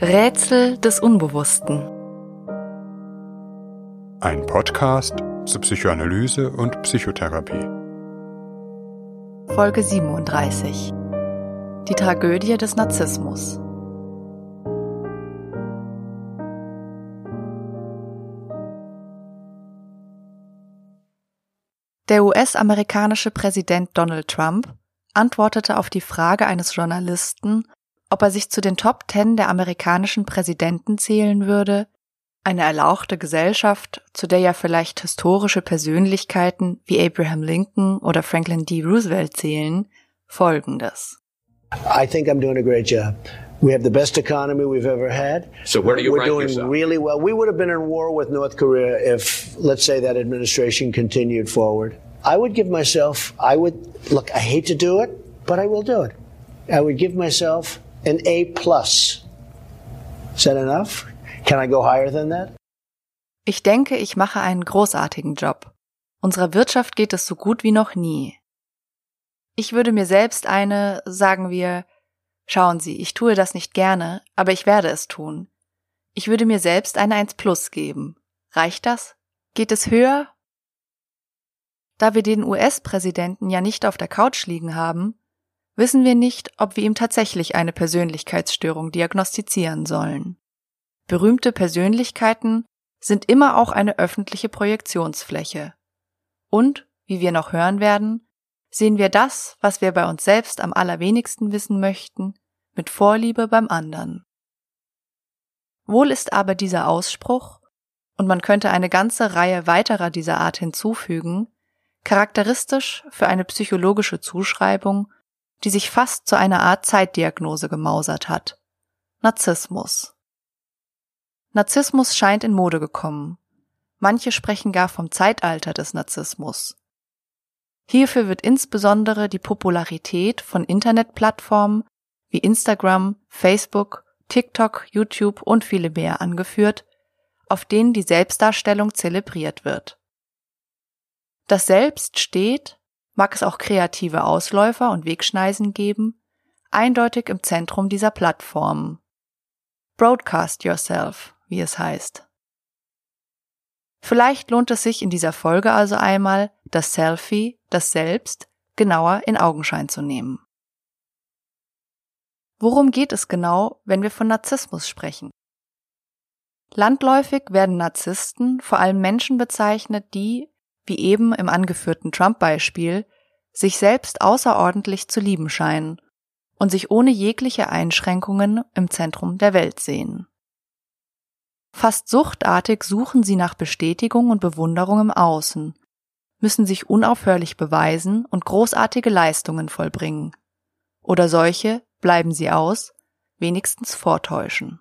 Rätsel des Unbewussten. Ein Podcast zur Psychoanalyse und Psychotherapie. Folge 37. Die Tragödie des Narzissmus. Der US-amerikanische Präsident Donald Trump antwortete auf die Frage eines Journalisten, ob er sich zu den Top Ten der amerikanischen Präsidenten zählen würde, eine erlauchte Gesellschaft, zu der ja vielleicht historische Persönlichkeiten wie Abraham Lincoln oder Franklin D. Roosevelt zählen, folgendes. I think I'm doing a great job. We have the best economy we've ever had. So where do you We're rank doing yourself? really well. We would have been in war with North Korea if, let's say, that administration continued forward. I would give myself, I would, look, I hate to do it, but I will do it. I would give myself an A plus. Is that enough? Can I go higher than that? Ich denke, ich mache einen großartigen Job. Unserer Wirtschaft geht es so gut wie noch nie. Ich würde mir selbst eine, sagen wir, schauen Sie, ich tue das nicht gerne, aber ich werde es tun. Ich würde mir selbst eine 1 plus geben. Reicht das? Geht es höher? Da wir den US-Präsidenten ja nicht auf der Couch liegen haben, wissen wir nicht, ob wir ihm tatsächlich eine Persönlichkeitsstörung diagnostizieren sollen. Berühmte Persönlichkeiten sind immer auch eine öffentliche Projektionsfläche. Und, wie wir noch hören werden, sehen wir das, was wir bei uns selbst am allerwenigsten wissen möchten, mit Vorliebe beim anderen. Wohl ist aber dieser Ausspruch, und man könnte eine ganze Reihe weiterer dieser Art hinzufügen, charakteristisch für eine psychologische Zuschreibung, die sich fast zu einer Art Zeitdiagnose gemausert hat. Narzissmus. Narzissmus scheint in Mode gekommen. Manche sprechen gar vom Zeitalter des Narzissmus. Hierfür wird insbesondere die Popularität von Internetplattformen wie Instagram, Facebook, TikTok, YouTube und viele mehr angeführt, auf denen die Selbstdarstellung zelebriert wird. Das Selbst steht, mag es auch kreative Ausläufer und Wegschneisen geben, eindeutig im Zentrum dieser Plattformen. Broadcast yourself, wie es heißt. Vielleicht lohnt es sich in dieser Folge also einmal, das Selfie, das Selbst, genauer in Augenschein zu nehmen. Worum geht es genau, wenn wir von Narzissmus sprechen? Landläufig werden Narzissten vor allem Menschen bezeichnet, die, wie eben im angeführten Trump-Beispiel, sich selbst außerordentlich zu lieben scheinen und sich ohne jegliche Einschränkungen im Zentrum der Welt sehen. Fast suchtartig suchen sie nach Bestätigung und Bewunderung im Außen, müssen sich unaufhörlich beweisen und großartige Leistungen vollbringen. Oder solche, bleiben sie aus, wenigstens vortäuschen.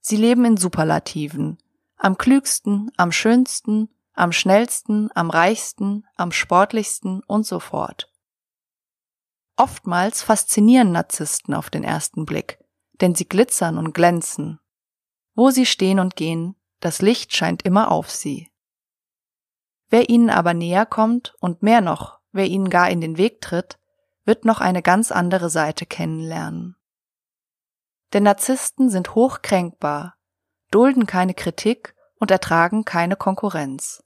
Sie leben in Superlativen, am klügsten, am schönsten, am schnellsten, am reichsten, am sportlichsten und so fort. Oftmals faszinieren Narzissten auf den ersten Blick, denn sie glitzern und glänzen. Wo sie stehen und gehen, das Licht scheint immer auf sie. Wer ihnen aber näher kommt und mehr noch, wer ihnen gar in den Weg tritt, wird noch eine ganz andere Seite kennenlernen. Denn Narzissten sind hochkränkbar, dulden keine Kritik und ertragen keine Konkurrenz.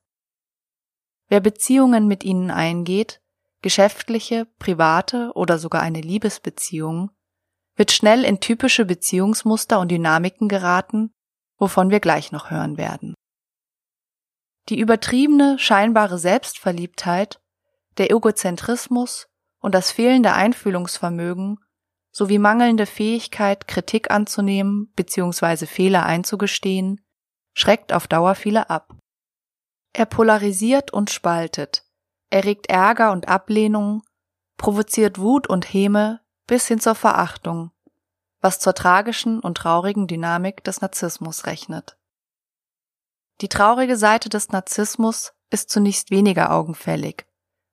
Wer Beziehungen mit ihnen eingeht, geschäftliche, private oder sogar eine Liebesbeziehung, wird schnell in typische Beziehungsmuster und Dynamiken geraten, wovon wir gleich noch hören werden. Die übertriebene, scheinbare Selbstverliebtheit, der Egozentrismus und das fehlende Einfühlungsvermögen sowie mangelnde Fähigkeit, Kritik anzunehmen bzw. Fehler einzugestehen, schreckt auf Dauer viele ab. Er polarisiert und spaltet, erregt Ärger und Ablehnung, provoziert Wut und Häme bis hin zur Verachtung, was zur tragischen und traurigen Dynamik des Narzissmus rechnet. Die traurige Seite des Narzissmus ist zunächst weniger augenfällig,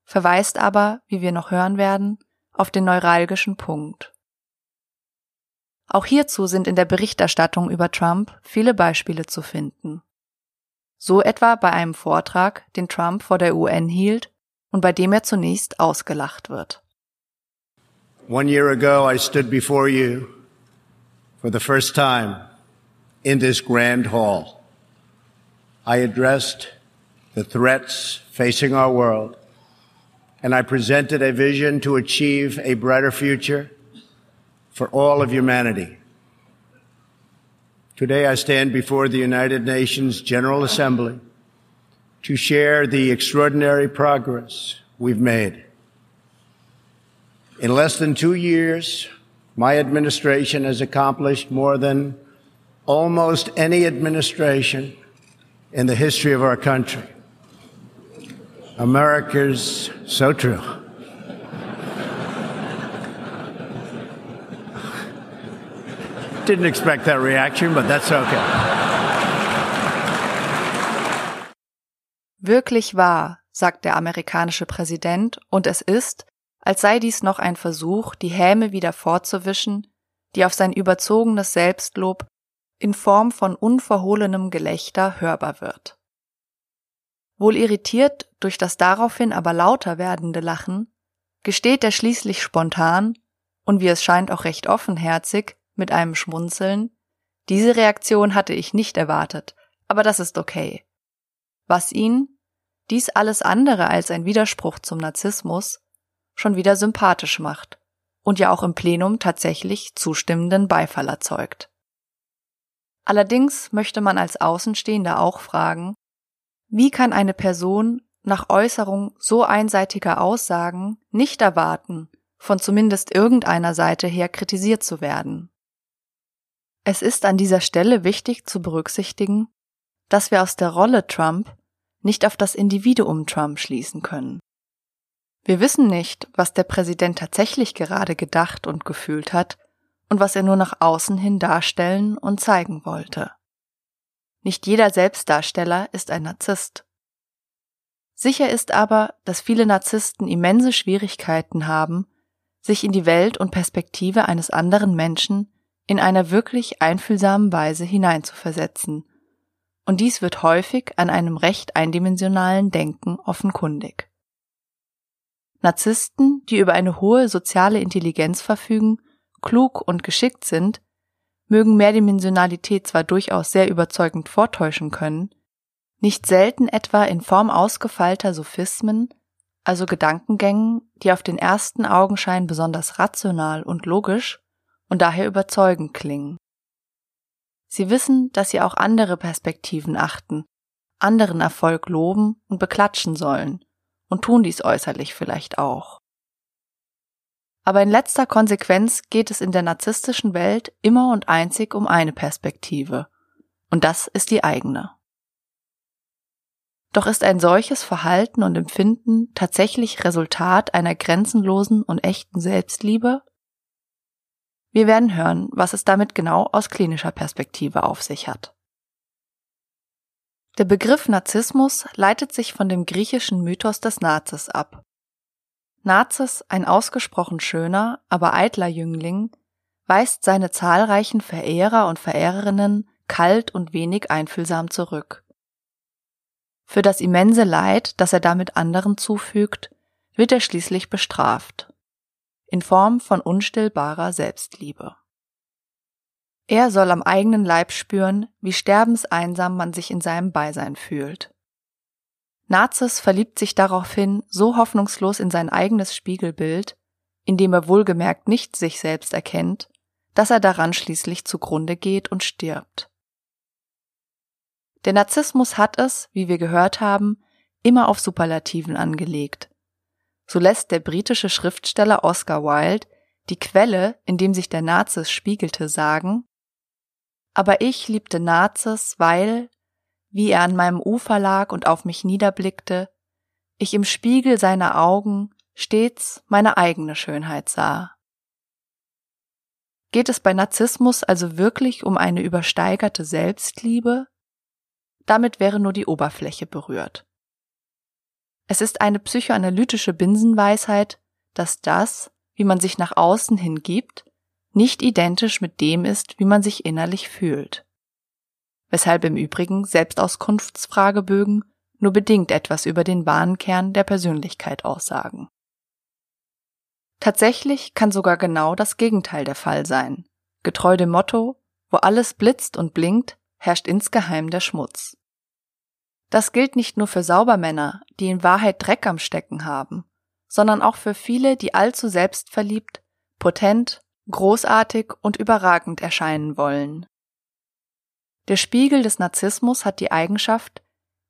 verweist aber, wie wir noch hören werden, auf den neuralgischen Punkt. Auch hierzu sind in der Berichterstattung über Trump viele Beispiele zu finden. So etwa bei einem Vortrag, den Trump vor der UN hielt und bei dem er zunächst ausgelacht wird. One year ago, I stood before you for the first time in this grand hall, I addressed the threats facing our world, and I presented a vision to achieve a brighter future for all of humanity. Today I stand before the United Nations General Assembly to share the extraordinary progress we've made. In less than two years, my administration has accomplished more than almost any administration in the history of our country. America's so true. Didn't expect that reaction, but that's okay. Wirklich wahr, sagt der amerikanische Präsident, und es ist, als sei dies noch ein Versuch, die Häme wieder fortzuwischen, die auf sein überzogenes Selbstlob in Form von unverhohlenem Gelächter hörbar wird. Wohl irritiert durch das daraufhin aber lauter werdende Lachen, gesteht er schließlich spontan und wie es scheint auch recht offenherzig mit einem Schmunzeln, diese Reaktion hatte ich nicht erwartet, aber das ist okay. Was ihn, dies alles andere als ein Widerspruch zum Narzissmus, schon wieder sympathisch macht und ja auch im Plenum tatsächlich zustimmenden Beifall erzeugt. Allerdings möchte man als Außenstehender auch fragen, wie kann eine Person nach Äußerung so einseitiger Aussagen nicht erwarten, von zumindest irgendeiner Seite her kritisiert zu werden? Es ist an dieser Stelle wichtig zu berücksichtigen, dass wir aus der Rolle Trump nicht auf das Individuum Trump schließen können. Wir wissen nicht, was der Präsident tatsächlich gerade gedacht und gefühlt hat und was er nur nach außen hin darstellen und zeigen wollte. Nicht jeder Selbstdarsteller ist ein Narzisst. Sicher ist aber, dass viele Narzissten immense Schwierigkeiten haben, sich in die Welt und Perspektive eines anderen Menschen in einer wirklich einfühlsamen Weise hineinzuversetzen. Und dies wird häufig an einem recht eindimensionalen Denken offenkundig. Narzissten, die über eine hohe soziale Intelligenz verfügen, klug und geschickt sind, mögen Mehrdimensionalität zwar durchaus sehr überzeugend vortäuschen können, nicht selten etwa in Form ausgefeilter Sophismen, also Gedankengängen, die auf den ersten Augenschein besonders rational und logisch und daher überzeugend klingen. Sie wissen, dass sie auch andere Perspektiven achten, anderen Erfolg loben und beklatschen sollen, und tun dies äußerlich vielleicht auch. Aber in letzter Konsequenz geht es in der narzisstischen Welt immer und einzig um eine Perspektive, und das ist die eigene. Doch ist ein solches Verhalten und Empfinden tatsächlich Resultat einer grenzenlosen und echten Selbstliebe? Wir werden hören, was es damit genau aus klinischer Perspektive auf sich hat. Der Begriff Narzissmus leitet sich von dem griechischen Mythos des Nazis ab. Nazis, ein ausgesprochen schöner, aber eitler Jüngling, weist seine zahlreichen Verehrer und Verehrerinnen kalt und wenig einfühlsam zurück. Für das immense Leid, das er damit anderen zufügt, wird er schließlich bestraft. In Form von unstillbarer Selbstliebe. Er soll am eigenen Leib spüren, wie sterbenseinsam man sich in seinem Beisein fühlt. Nazis verliebt sich daraufhin so hoffnungslos in sein eigenes Spiegelbild, in dem er wohlgemerkt nicht sich selbst erkennt, dass er daran schließlich zugrunde geht und stirbt. Der Narzissmus hat es, wie wir gehört haben, immer auf Superlativen angelegt. So lässt der britische Schriftsteller Oscar Wilde die Quelle, in dem sich der Nazis spiegelte, sagen, aber ich liebte Nazis, weil, wie er an meinem Ufer lag und auf mich niederblickte, ich im Spiegel seiner Augen stets meine eigene Schönheit sah. Geht es bei Narzissmus also wirklich um eine übersteigerte Selbstliebe? Damit wäre nur die Oberfläche berührt. Es ist eine psychoanalytische Binsenweisheit, dass das, wie man sich nach außen hin gibt, nicht identisch mit dem ist, wie man sich innerlich fühlt. Weshalb im Übrigen Selbstauskunftsfragebögen nur bedingt etwas über den wahren Kern der Persönlichkeit aussagen. Tatsächlich kann sogar genau das Gegenteil der Fall sein, getreu dem Motto, wo alles blitzt und blinkt, herrscht insgeheim der Schmutz. Das gilt nicht nur für Saubermänner, die in Wahrheit Dreck am Stecken haben, sondern auch für viele, die allzu selbstverliebt, potent, großartig und überragend erscheinen wollen. Der Spiegel des Narzissmus hat die Eigenschaft,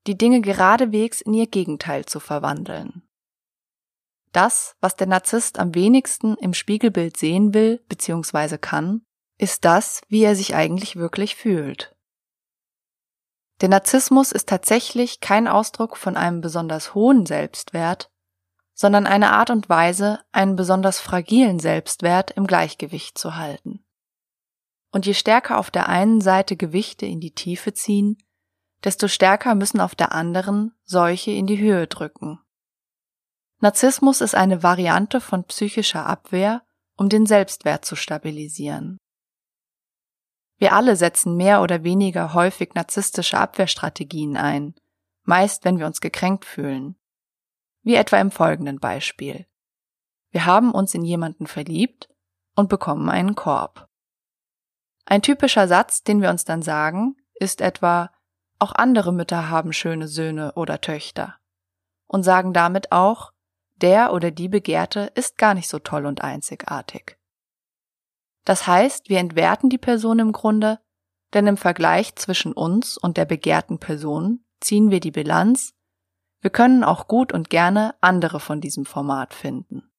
die Dinge geradewegs in ihr Gegenteil zu verwandeln. Das, was der Narzisst am wenigsten im Spiegelbild sehen will bzw. kann, ist das, wie er sich eigentlich wirklich fühlt. Der Narzissmus ist tatsächlich kein Ausdruck von einem besonders hohen Selbstwert, sondern eine Art und Weise, einen besonders fragilen Selbstwert im Gleichgewicht zu halten. Und je stärker auf der einen Seite Gewichte in die Tiefe ziehen, desto stärker müssen auf der anderen solche in die Höhe drücken. Narzissmus ist eine Variante von psychischer Abwehr, um den Selbstwert zu stabilisieren. Wir alle setzen mehr oder weniger häufig narzisstische Abwehrstrategien ein, meist wenn wir uns gekränkt fühlen wie etwa im folgenden Beispiel. Wir haben uns in jemanden verliebt und bekommen einen Korb. Ein typischer Satz, den wir uns dann sagen, ist etwa, auch andere Mütter haben schöne Söhne oder Töchter. Und sagen damit auch, der oder die Begehrte ist gar nicht so toll und einzigartig. Das heißt, wir entwerten die Person im Grunde, denn im Vergleich zwischen uns und der begehrten Person ziehen wir die Bilanz, wir können auch gut und gerne andere von diesem Format finden.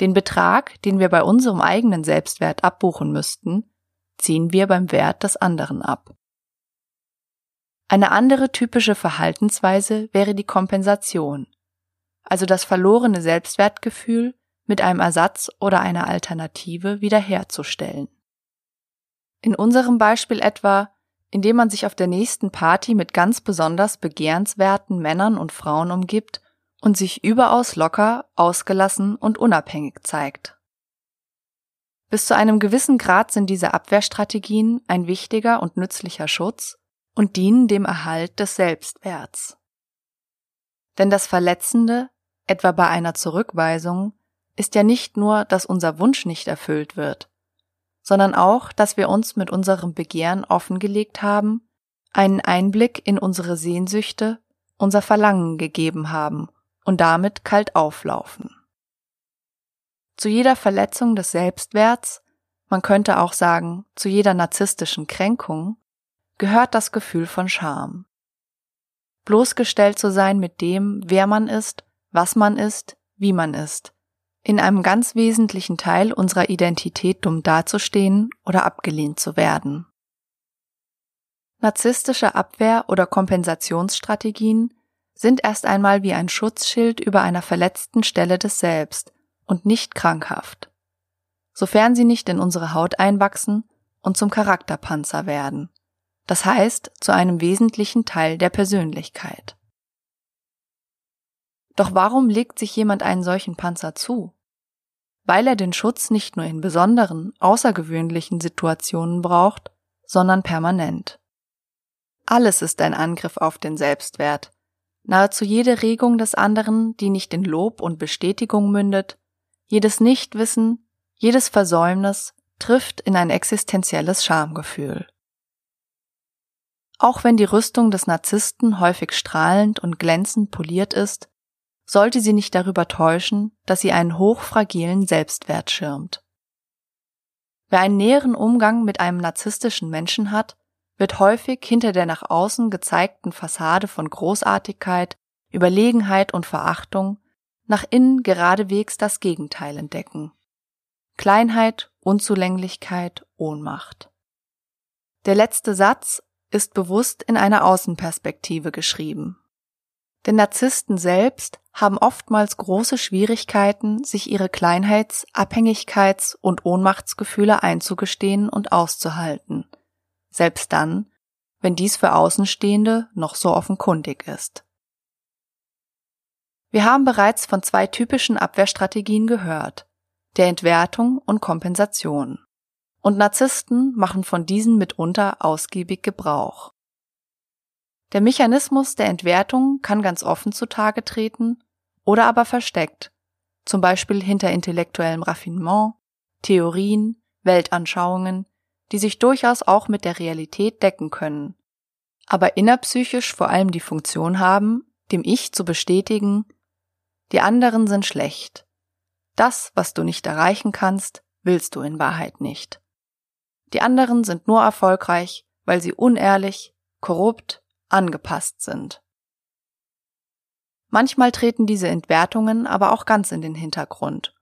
Den Betrag, den wir bei unserem eigenen Selbstwert abbuchen müssten, ziehen wir beim Wert des anderen ab. Eine andere typische Verhaltensweise wäre die Kompensation, also das verlorene Selbstwertgefühl mit einem Ersatz oder einer Alternative wiederherzustellen. In unserem Beispiel etwa indem man sich auf der nächsten Party mit ganz besonders begehrenswerten Männern und Frauen umgibt und sich überaus locker, ausgelassen und unabhängig zeigt. Bis zu einem gewissen Grad sind diese Abwehrstrategien ein wichtiger und nützlicher Schutz und dienen dem Erhalt des Selbstwerts. Denn das Verletzende, etwa bei einer Zurückweisung, ist ja nicht nur, dass unser Wunsch nicht erfüllt wird, sondern auch, dass wir uns mit unserem Begehren offengelegt haben, einen Einblick in unsere Sehnsüchte, unser Verlangen gegeben haben und damit kalt auflaufen. Zu jeder Verletzung des Selbstwerts, man könnte auch sagen, zu jeder narzisstischen Kränkung, gehört das Gefühl von Scham. Bloßgestellt zu sein mit dem, wer man ist, was man ist, wie man ist, in einem ganz wesentlichen Teil unserer Identität dumm dazustehen oder abgelehnt zu werden. Narzisstische Abwehr- oder Kompensationsstrategien sind erst einmal wie ein Schutzschild über einer verletzten Stelle des Selbst und nicht krankhaft, sofern sie nicht in unsere Haut einwachsen und zum Charakterpanzer werden, das heißt zu einem wesentlichen Teil der Persönlichkeit. Doch warum legt sich jemand einen solchen Panzer zu? Weil er den Schutz nicht nur in besonderen, außergewöhnlichen Situationen braucht, sondern permanent. Alles ist ein Angriff auf den Selbstwert. Nahezu jede Regung des anderen, die nicht in Lob und Bestätigung mündet, jedes Nichtwissen, jedes Versäumnis trifft in ein existenzielles Schamgefühl. Auch wenn die Rüstung des Narzissten häufig strahlend und glänzend poliert ist, sollte sie nicht darüber täuschen, dass sie einen hochfragilen Selbstwert schirmt. Wer einen näheren Umgang mit einem narzisstischen Menschen hat, wird häufig hinter der nach außen gezeigten Fassade von Großartigkeit, Überlegenheit und Verachtung nach innen geradewegs das Gegenteil entdecken. Kleinheit, Unzulänglichkeit, Ohnmacht. Der letzte Satz ist bewusst in einer Außenperspektive geschrieben. Denn Narzissten selbst haben oftmals große Schwierigkeiten, sich ihre Kleinheits-, Abhängigkeits- und Ohnmachtsgefühle einzugestehen und auszuhalten. Selbst dann, wenn dies für Außenstehende noch so offenkundig ist. Wir haben bereits von zwei typischen Abwehrstrategien gehört, der Entwertung und Kompensation. Und Narzissten machen von diesen mitunter ausgiebig Gebrauch. Der Mechanismus der Entwertung kann ganz offen zutage treten oder aber versteckt, zum Beispiel hinter intellektuellem Raffinement, Theorien, Weltanschauungen, die sich durchaus auch mit der Realität decken können, aber innerpsychisch vor allem die Funktion haben, dem Ich zu bestätigen, die anderen sind schlecht. Das, was du nicht erreichen kannst, willst du in Wahrheit nicht. Die anderen sind nur erfolgreich, weil sie unehrlich, korrupt, angepasst sind. Manchmal treten diese Entwertungen aber auch ganz in den Hintergrund,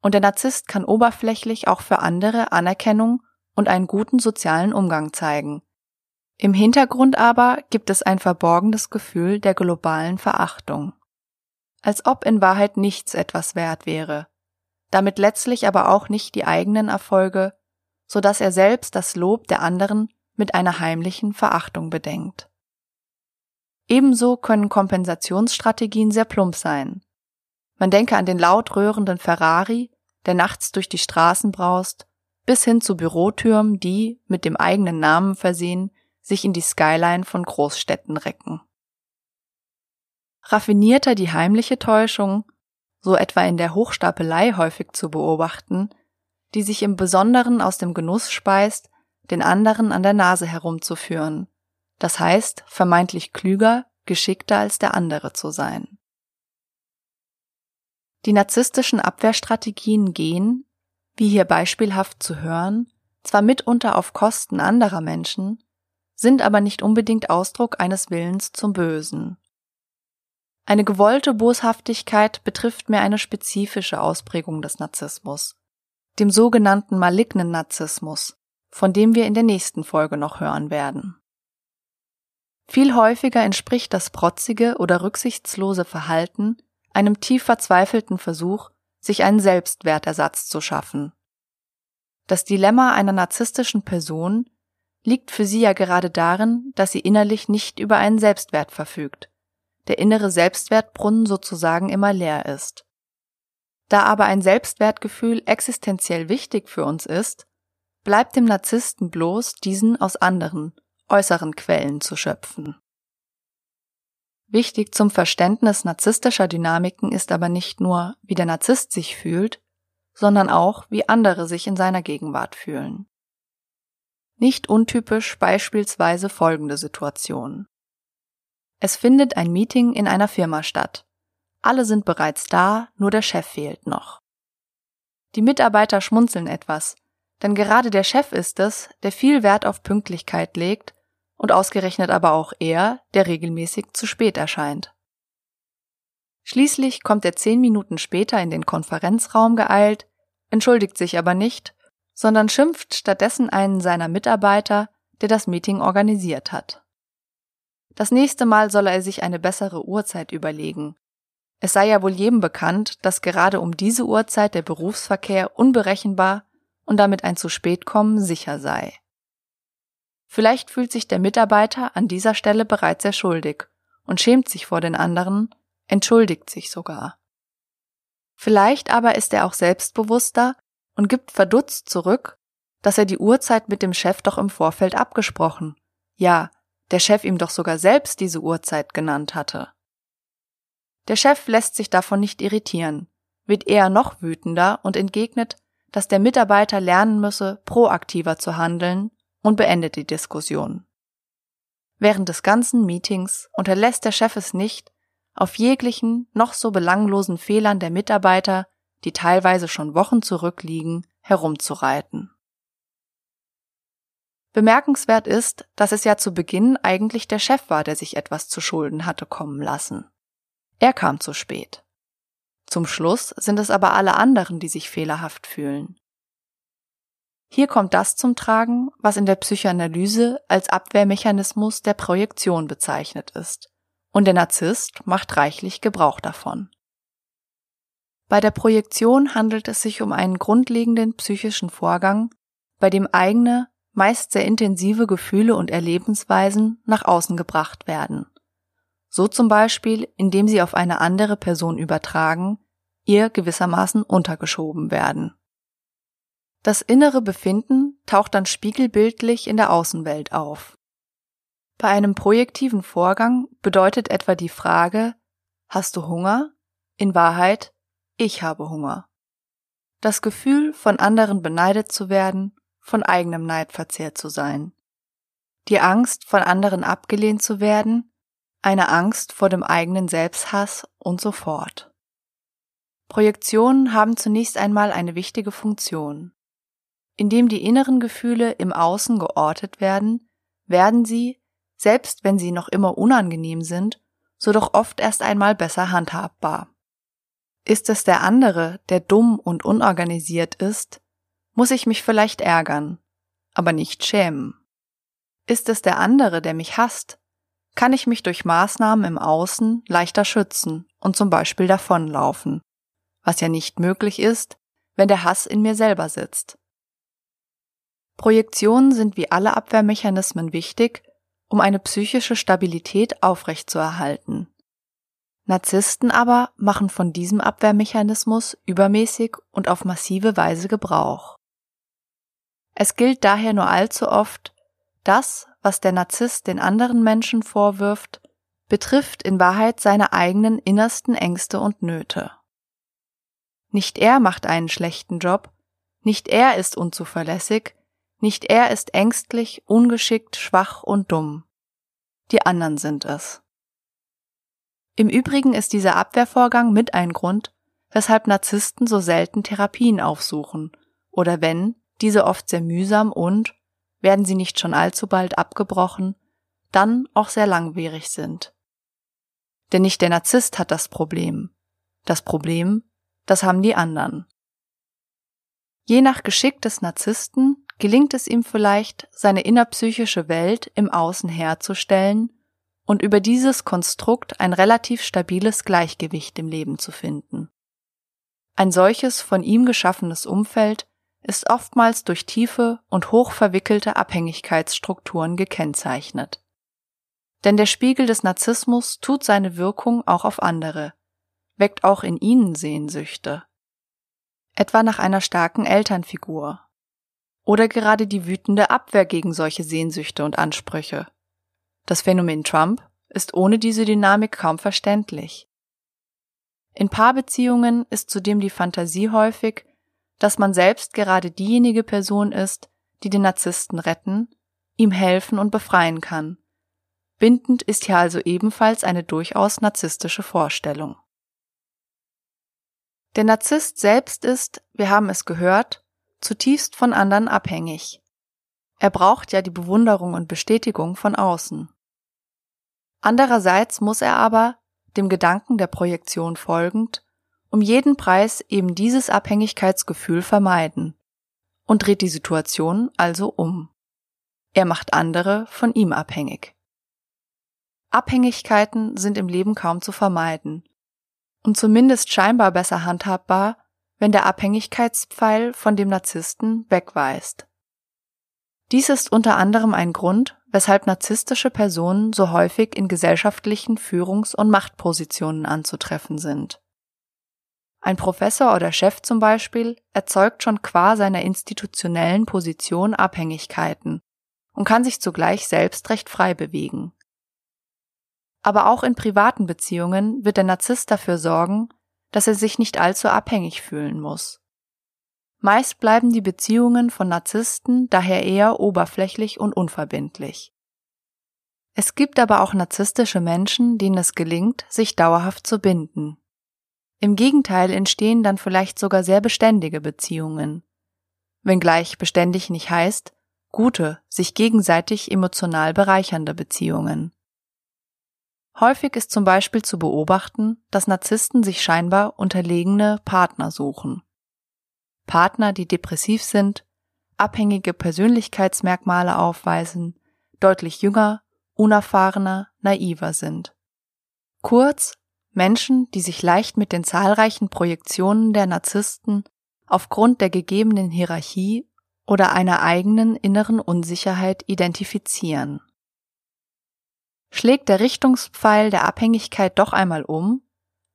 und der Narzisst kann oberflächlich auch für andere Anerkennung und einen guten sozialen Umgang zeigen. Im Hintergrund aber gibt es ein verborgenes Gefühl der globalen Verachtung. Als ob in Wahrheit nichts etwas wert wäre, damit letztlich aber auch nicht die eigenen Erfolge, so dass er selbst das Lob der anderen mit einer heimlichen Verachtung bedenkt. Ebenso können Kompensationsstrategien sehr plump sein. Man denke an den laut röhrenden Ferrari, der nachts durch die Straßen braust, bis hin zu Bürotürmen, die, mit dem eigenen Namen versehen, sich in die Skyline von Großstädten recken. Raffinierter die heimliche Täuschung, so etwa in der Hochstapelei häufig zu beobachten, die sich im Besonderen aus dem Genuss speist, den anderen an der Nase herumzuführen, das heißt vermeintlich klüger, geschickter als der andere zu sein. Die narzisstischen Abwehrstrategien gehen, wie hier beispielhaft zu hören, zwar mitunter auf Kosten anderer Menschen, sind aber nicht unbedingt Ausdruck eines Willens zum Bösen. Eine gewollte Boshaftigkeit betrifft mehr eine spezifische Ausprägung des Narzissmus, dem sogenannten malignen Narzissmus, von dem wir in der nächsten Folge noch hören werden. Viel häufiger entspricht das protzige oder rücksichtslose Verhalten einem tief verzweifelten Versuch, sich einen Selbstwertersatz zu schaffen. Das Dilemma einer narzisstischen Person liegt für sie ja gerade darin, dass sie innerlich nicht über einen Selbstwert verfügt, der innere Selbstwertbrunnen sozusagen immer leer ist. Da aber ein Selbstwertgefühl existenziell wichtig für uns ist, bleibt dem Narzissten bloß, diesen aus anderen, äußeren Quellen zu schöpfen. Wichtig zum Verständnis narzisstischer Dynamiken ist aber nicht nur, wie der Narzisst sich fühlt, sondern auch, wie andere sich in seiner Gegenwart fühlen. Nicht untypisch beispielsweise folgende Situation. Es findet ein Meeting in einer Firma statt. Alle sind bereits da, nur der Chef fehlt noch. Die Mitarbeiter schmunzeln etwas, denn gerade der Chef ist es, der viel Wert auf Pünktlichkeit legt und ausgerechnet aber auch er, der regelmäßig zu spät erscheint. Schließlich kommt er zehn Minuten später in den Konferenzraum geeilt, entschuldigt sich aber nicht sondern schimpft stattdessen einen seiner Mitarbeiter, der das Meeting organisiert hat. Das nächste Mal solle er sich eine bessere Uhrzeit überlegen. Es sei ja wohl jedem bekannt, dass gerade um diese Uhrzeit der Berufsverkehr unberechenbar und damit ein zu spät kommen sicher sei. Vielleicht fühlt sich der Mitarbeiter an dieser Stelle bereits sehr schuldig und schämt sich vor den anderen, entschuldigt sich sogar. Vielleicht aber ist er auch selbstbewusster und gibt verdutzt zurück, dass er die Uhrzeit mit dem Chef doch im Vorfeld abgesprochen. Ja, der Chef ihm doch sogar selbst diese Uhrzeit genannt hatte. Der Chef lässt sich davon nicht irritieren, wird eher noch wütender und entgegnet, dass der Mitarbeiter lernen müsse, proaktiver zu handeln und beendet die Diskussion. Während des ganzen Meetings unterlässt der Chef es nicht, auf jeglichen noch so belanglosen Fehlern der Mitarbeiter die teilweise schon Wochen zurückliegen, herumzureiten. Bemerkenswert ist, dass es ja zu Beginn eigentlich der Chef war, der sich etwas zu Schulden hatte kommen lassen. Er kam zu spät. Zum Schluss sind es aber alle anderen, die sich fehlerhaft fühlen. Hier kommt das zum Tragen, was in der Psychoanalyse als Abwehrmechanismus der Projektion bezeichnet ist, und der Narzisst macht reichlich Gebrauch davon. Bei der Projektion handelt es sich um einen grundlegenden psychischen Vorgang, bei dem eigene, meist sehr intensive Gefühle und Erlebensweisen nach außen gebracht werden. So zum Beispiel, indem sie auf eine andere Person übertragen, ihr gewissermaßen untergeschoben werden. Das innere Befinden taucht dann spiegelbildlich in der Außenwelt auf. Bei einem projektiven Vorgang bedeutet etwa die Frage Hast du Hunger? in Wahrheit ich habe Hunger. das Gefühl, von anderen beneidet zu werden, von eigenem Neid verzehrt zu sein. Die Angst, von anderen abgelehnt zu werden, eine Angst vor dem eigenen Selbsthass und so fort. Projektionen haben zunächst einmal eine wichtige Funktion. Indem die inneren Gefühle im Außen geortet werden, werden sie, selbst wenn sie noch immer unangenehm sind, so doch oft erst einmal besser handhabbar. Ist es der andere, der dumm und unorganisiert ist, muss ich mich vielleicht ärgern, aber nicht schämen. Ist es der andere, der mich hasst, kann ich mich durch Maßnahmen im Außen leichter schützen und zum Beispiel davonlaufen, was ja nicht möglich ist, wenn der Hass in mir selber sitzt. Projektionen sind wie alle Abwehrmechanismen wichtig, um eine psychische Stabilität aufrechtzuerhalten. Narzissten aber machen von diesem Abwehrmechanismus übermäßig und auf massive Weise Gebrauch. Es gilt daher nur allzu oft, das, was der Narzisst den anderen Menschen vorwirft, betrifft in Wahrheit seine eigenen innersten Ängste und Nöte. Nicht er macht einen schlechten Job, nicht er ist unzuverlässig, nicht er ist ängstlich, ungeschickt, schwach und dumm. Die anderen sind es. Im Übrigen ist dieser Abwehrvorgang mit ein Grund, weshalb Narzissten so selten Therapien aufsuchen oder wenn, diese oft sehr mühsam und, werden sie nicht schon allzu bald abgebrochen, dann auch sehr langwierig sind. Denn nicht der Narzisst hat das Problem. Das Problem, das haben die anderen. Je nach Geschick des Narzissten gelingt es ihm vielleicht, seine innerpsychische Welt im Außen herzustellen und über dieses Konstrukt ein relativ stabiles Gleichgewicht im Leben zu finden. Ein solches von ihm geschaffenes Umfeld ist oftmals durch tiefe und hoch verwickelte Abhängigkeitsstrukturen gekennzeichnet. Denn der Spiegel des Narzissmus tut seine Wirkung auch auf andere, weckt auch in ihnen Sehnsüchte. Etwa nach einer starken Elternfigur. Oder gerade die wütende Abwehr gegen solche Sehnsüchte und Ansprüche. Das Phänomen Trump ist ohne diese Dynamik kaum verständlich. In Paarbeziehungen ist zudem die Fantasie häufig, dass man selbst gerade diejenige Person ist, die den Narzissten retten, ihm helfen und befreien kann. Bindend ist hier also ebenfalls eine durchaus narzisstische Vorstellung. Der Narzisst selbst ist, wir haben es gehört, zutiefst von anderen abhängig. Er braucht ja die Bewunderung und Bestätigung von außen. Andererseits muss er aber, dem Gedanken der Projektion folgend, um jeden Preis eben dieses Abhängigkeitsgefühl vermeiden und dreht die Situation also um. Er macht andere von ihm abhängig. Abhängigkeiten sind im Leben kaum zu vermeiden und zumindest scheinbar besser handhabbar, wenn der Abhängigkeitspfeil von dem Narzissten wegweist. Dies ist unter anderem ein Grund, weshalb narzisstische Personen so häufig in gesellschaftlichen Führungs- und Machtpositionen anzutreffen sind. Ein Professor oder Chef zum Beispiel erzeugt schon qua seiner institutionellen Position Abhängigkeiten und kann sich zugleich selbst recht frei bewegen. Aber auch in privaten Beziehungen wird der Narzisst dafür sorgen, dass er sich nicht allzu abhängig fühlen muss. Meist bleiben die Beziehungen von Narzissten daher eher oberflächlich und unverbindlich. Es gibt aber auch narzisstische Menschen, denen es gelingt, sich dauerhaft zu binden. Im Gegenteil entstehen dann vielleicht sogar sehr beständige Beziehungen. Wenngleich beständig nicht heißt, gute, sich gegenseitig emotional bereichernde Beziehungen. Häufig ist zum Beispiel zu beobachten, dass Narzissten sich scheinbar unterlegene Partner suchen. Partner, die depressiv sind, abhängige Persönlichkeitsmerkmale aufweisen, deutlich jünger, unerfahrener, naiver sind. Kurz, Menschen, die sich leicht mit den zahlreichen Projektionen der Narzissten aufgrund der gegebenen Hierarchie oder einer eigenen inneren Unsicherheit identifizieren. Schlägt der Richtungspfeil der Abhängigkeit doch einmal um,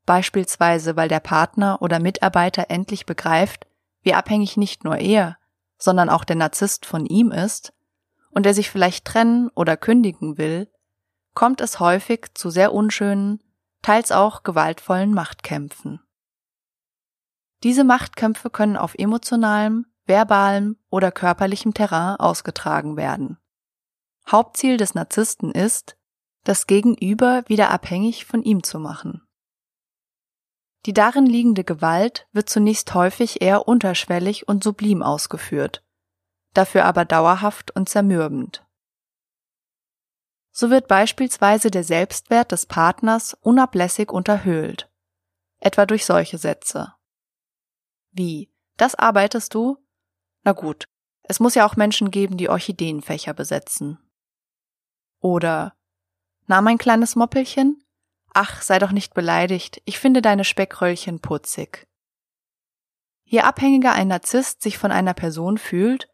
beispielsweise weil der Partner oder Mitarbeiter endlich begreift, wie abhängig nicht nur er, sondern auch der Narzisst von ihm ist, und er sich vielleicht trennen oder kündigen will, kommt es häufig zu sehr unschönen, teils auch gewaltvollen Machtkämpfen. Diese Machtkämpfe können auf emotionalem, verbalem oder körperlichem Terrain ausgetragen werden. Hauptziel des Narzissten ist, das Gegenüber wieder abhängig von ihm zu machen. Die darin liegende Gewalt wird zunächst häufig eher unterschwellig und sublim ausgeführt, dafür aber dauerhaft und zermürbend. So wird beispielsweise der Selbstwert des Partners unablässig unterhöhlt, etwa durch solche Sätze. Wie, das arbeitest du? Na gut, es muss ja auch Menschen geben, die Orchideenfächer besetzen. Oder, na mein kleines Moppelchen, Ach, sei doch nicht beleidigt, ich finde deine Speckröllchen putzig. Je abhängiger ein Narzisst sich von einer Person fühlt,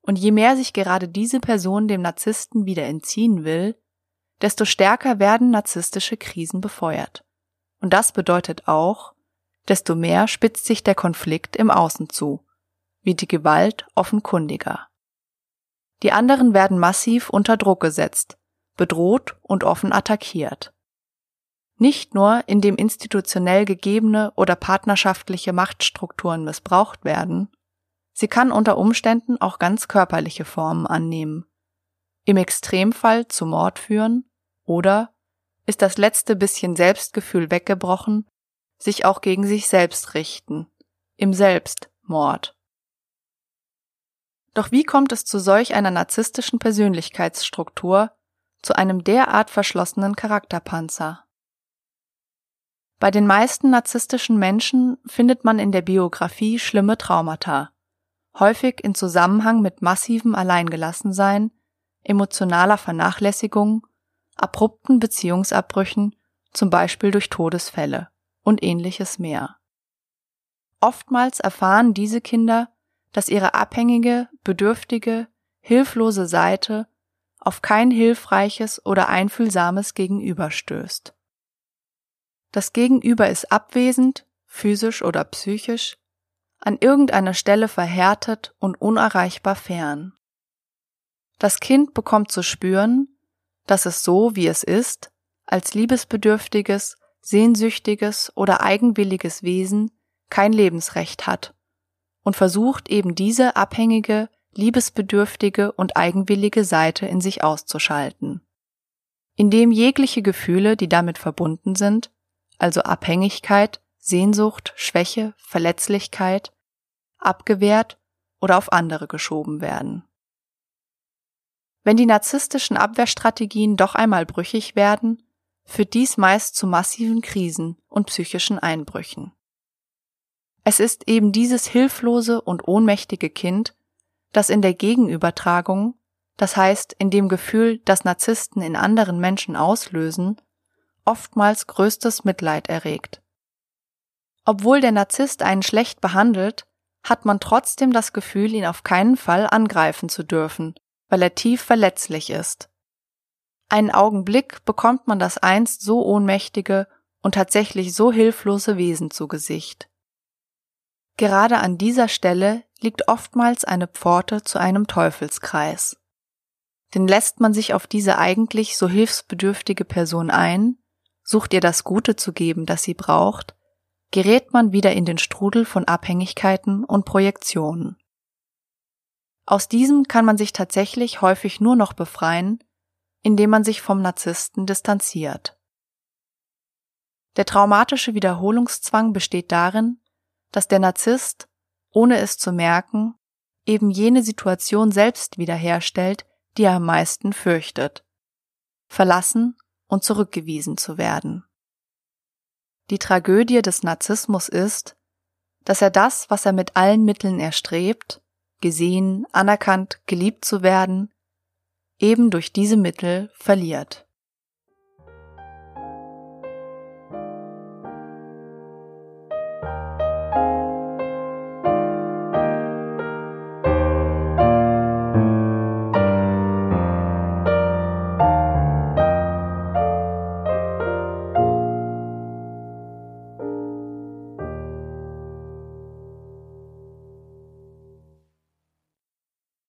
und je mehr sich gerade diese Person dem Narzissten wieder entziehen will, desto stärker werden narzisstische Krisen befeuert. Und das bedeutet auch, desto mehr spitzt sich der Konflikt im Außen zu, wie die Gewalt offenkundiger. Die anderen werden massiv unter Druck gesetzt, bedroht und offen attackiert. Nicht nur indem institutionell gegebene oder partnerschaftliche Machtstrukturen missbraucht werden, sie kann unter Umständen auch ganz körperliche Formen annehmen, im Extremfall zu Mord führen oder ist das letzte bisschen Selbstgefühl weggebrochen, sich auch gegen sich selbst richten, im Selbstmord. Doch wie kommt es zu solch einer narzisstischen Persönlichkeitsstruktur, zu einem derart verschlossenen Charakterpanzer? Bei den meisten narzisstischen Menschen findet man in der Biografie schlimme Traumata, häufig in Zusammenhang mit massivem Alleingelassensein, emotionaler Vernachlässigung, abrupten Beziehungsabbrüchen, zum Beispiel durch Todesfälle und ähnliches mehr. Oftmals erfahren diese Kinder, dass ihre abhängige, bedürftige, hilflose Seite auf kein hilfreiches oder einfühlsames Gegenüber stößt. Das Gegenüber ist abwesend, physisch oder psychisch, an irgendeiner Stelle verhärtet und unerreichbar fern. Das Kind bekommt zu spüren, dass es so, wie es ist, als liebesbedürftiges, sehnsüchtiges oder eigenwilliges Wesen kein Lebensrecht hat und versucht eben diese abhängige, liebesbedürftige und eigenwillige Seite in sich auszuschalten. Indem jegliche Gefühle, die damit verbunden sind, also Abhängigkeit, Sehnsucht, Schwäche, Verletzlichkeit, abgewehrt oder auf andere geschoben werden. Wenn die narzisstischen Abwehrstrategien doch einmal brüchig werden, führt dies meist zu massiven Krisen und psychischen Einbrüchen. Es ist eben dieses hilflose und ohnmächtige Kind, das in der Gegenübertragung, das heißt in dem Gefühl, das Narzissten in anderen Menschen auslösen, oftmals größtes Mitleid erregt. Obwohl der Narzisst einen schlecht behandelt, hat man trotzdem das Gefühl, ihn auf keinen Fall angreifen zu dürfen, weil er tief verletzlich ist. Einen Augenblick bekommt man das einst so ohnmächtige und tatsächlich so hilflose Wesen zu Gesicht. Gerade an dieser Stelle liegt oftmals eine Pforte zu einem Teufelskreis. Denn lässt man sich auf diese eigentlich so hilfsbedürftige Person ein, sucht ihr das Gute zu geben, das sie braucht, gerät man wieder in den Strudel von Abhängigkeiten und Projektionen. Aus diesem kann man sich tatsächlich häufig nur noch befreien, indem man sich vom Narzissten distanziert. Der traumatische Wiederholungszwang besteht darin, dass der Narzisst, ohne es zu merken, eben jene Situation selbst wiederherstellt, die er am meisten fürchtet. Verlassen und zurückgewiesen zu werden. Die Tragödie des Narzissmus ist, dass er das, was er mit allen Mitteln erstrebt, gesehen, anerkannt, geliebt zu werden, eben durch diese Mittel verliert.